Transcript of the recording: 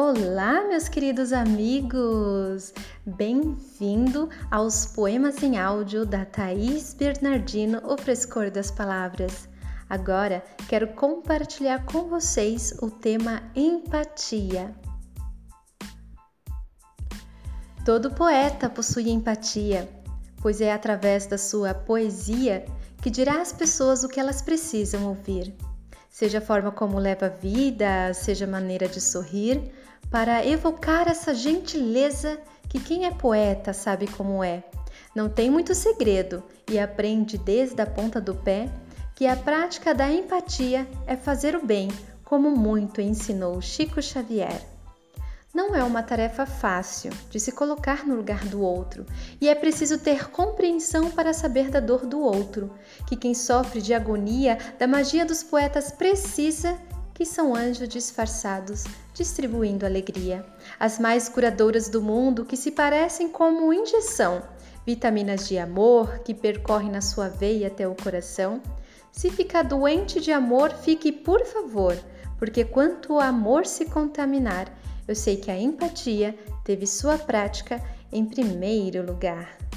Olá, meus queridos amigos! Bem-vindo aos poemas em áudio da Thaís Bernardino, o frescor das palavras. Agora quero compartilhar com vocês o tema empatia. Todo poeta possui empatia, pois é através da sua poesia que dirá às pessoas o que elas precisam ouvir seja a forma como leva a vida, seja a maneira de sorrir, para evocar essa gentileza que quem é poeta sabe como é. Não tem muito segredo e aprende desde a ponta do pé que a prática da empatia é fazer o bem, como muito ensinou Chico Xavier. Não é uma tarefa fácil de se colocar no lugar do outro, e é preciso ter compreensão para saber da dor do outro, que quem sofre de agonia da magia dos poetas precisa que são anjos disfarçados, distribuindo alegria. As mais curadoras do mundo que se parecem como injeção, vitaminas de amor que percorrem na sua veia até o coração. Se ficar doente de amor, fique por favor, porque quanto o amor se contaminar, eu sei que a empatia teve sua prática em primeiro lugar.